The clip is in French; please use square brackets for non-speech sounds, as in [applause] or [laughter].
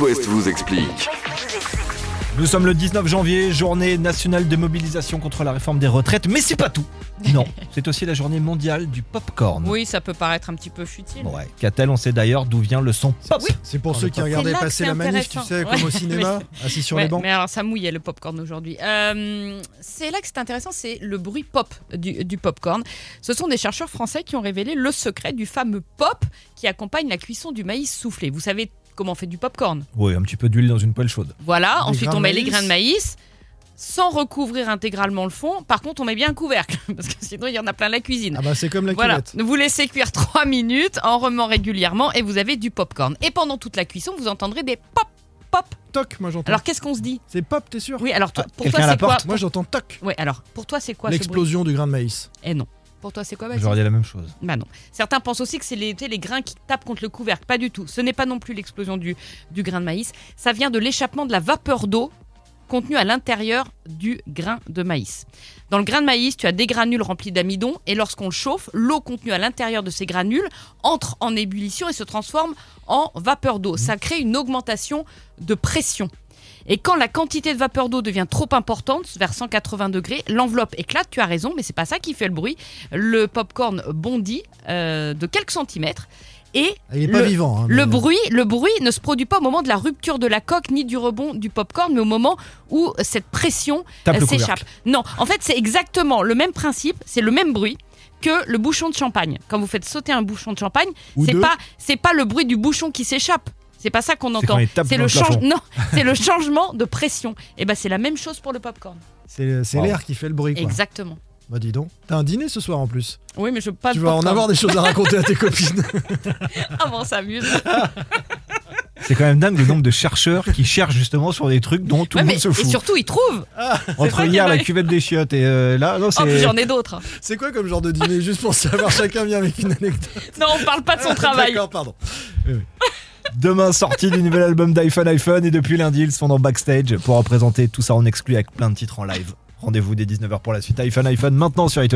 West vous explique. Nous sommes le 19 janvier, journée nationale de mobilisation contre la réforme des retraites, mais c'est pas tout. Non, [laughs] c'est aussi la journée mondiale du popcorn. Oui, ça peut paraître un petit peu futile. Ouais, qu'a-t-elle On sait d'ailleurs d'où vient le son pop. C'est pour ceux qui regardaient passer la manif, tu sais, comme au cinéma, [laughs] assis sur Ouais, les bancs. mais alors ça mouillait le popcorn aujourd'hui. Euh, c'est là que c'est intéressant, c'est le bruit pop du, du popcorn. Ce sont des chercheurs français qui ont révélé le secret du fameux pop qui accompagne la cuisson du maïs soufflé. Vous savez comment on fait du popcorn Oui, un petit peu d'huile dans une poêle chaude. Voilà, Des ensuite on met les grains de maïs sans recouvrir intégralement le fond. Par contre, on met bien un couvercle [laughs] parce que sinon il y en a plein la cuisine. Ah bah c'est comme la Voilà, cuvette. vous laissez cuire 3 minutes en remuant régulièrement et vous avez du popcorn. Et pendant toute la cuisson, vous entendrez des pop, pop. Toc, moi j'entends. Alors qu'est-ce qu'on se dit? C'est pop, t'es sûr? Oui, alors toi, Ah, pour toi c'est quoi? Moi j'entends toc. Ouais, alors pour toi c'est quoi L'explosion du grain de maïs. Eh non. Pour toi c'est quoi Baptiste J'aurais dit la même chose. Bah non. Certains pensent aussi que c'est les, grains qui tapent contre le couvercle. Pas du tout. Ce n'est pas non plus l'explosion du, du grain de maïs. Ça vient de l'échappement de la vapeur d'eau contenue à l'intérieur du grain de maïs. Dans le grain de maïs, tu as des granules remplis d'amidon et lorsqu'on le chauffe, l'eau contenue à l'intérieur de ces granules entre en ébullition et se transforme en vapeur d'eau. Ça crée une augmentation de pression. Et quand la quantité de vapeur d'eau devient trop importante, vers 180 degrés, l'enveloppe éclate. Tu as raison, mais c'est pas ça qui fait le bruit. Le popcorn bondit euh, de quelques centimètres et Ah, Il est pas Le- vivant. hein, le mais- bruit, le bruit ne se produit pas au moment de la rupture de la coque ni du rebond du popcorn, mais au moment où cette pression euh, le s'échappe. Non, en fait, c'est exactement le même principe, c'est le même bruit que le bouchon de champagne. Quand vous faites sauter un bouchon de champagne, c'est pas c'est pas le bruit du bouchon qui s'échappe. C'est pas ça qu'on C'est entend. C'est le change- non, [laughs] c'est le changement de pression. Et ben c'est la même chose pour le popcorn. C'est c'est Wow. l'air qui fait le bruit. Quoi. Exactement. Bah dis donc. T'as un dîner ce soir en plus. Oui, mais je veux pas tu vas en avoir des choses à raconter à tes [laughs] copines. Ah bon, s'amuse. [laughs] C'est quand même dingue le nombre de chercheurs qui cherchent justement sur des trucs dont tout Ouais, le monde se et fout. surtout, ils trouvent. Entre ça qui hier la cuvette des chiottes et euh, là, non, Oh, puis c'est. j'en ai d'autres. C'est quoi comme genre de dîner Juste pour savoir, chacun vient avec une anecdote. Non, on parle pas de son travail. D'accord, pardon. Demain, sortie du nouvel album d'iPhone iPhone. Et depuis lundi, ils sont en backstage pour représenter tout ça en exclu avec plein de titres en live. Rendez-vous dès 19h pour la suite. iPhone iPhone maintenant sur It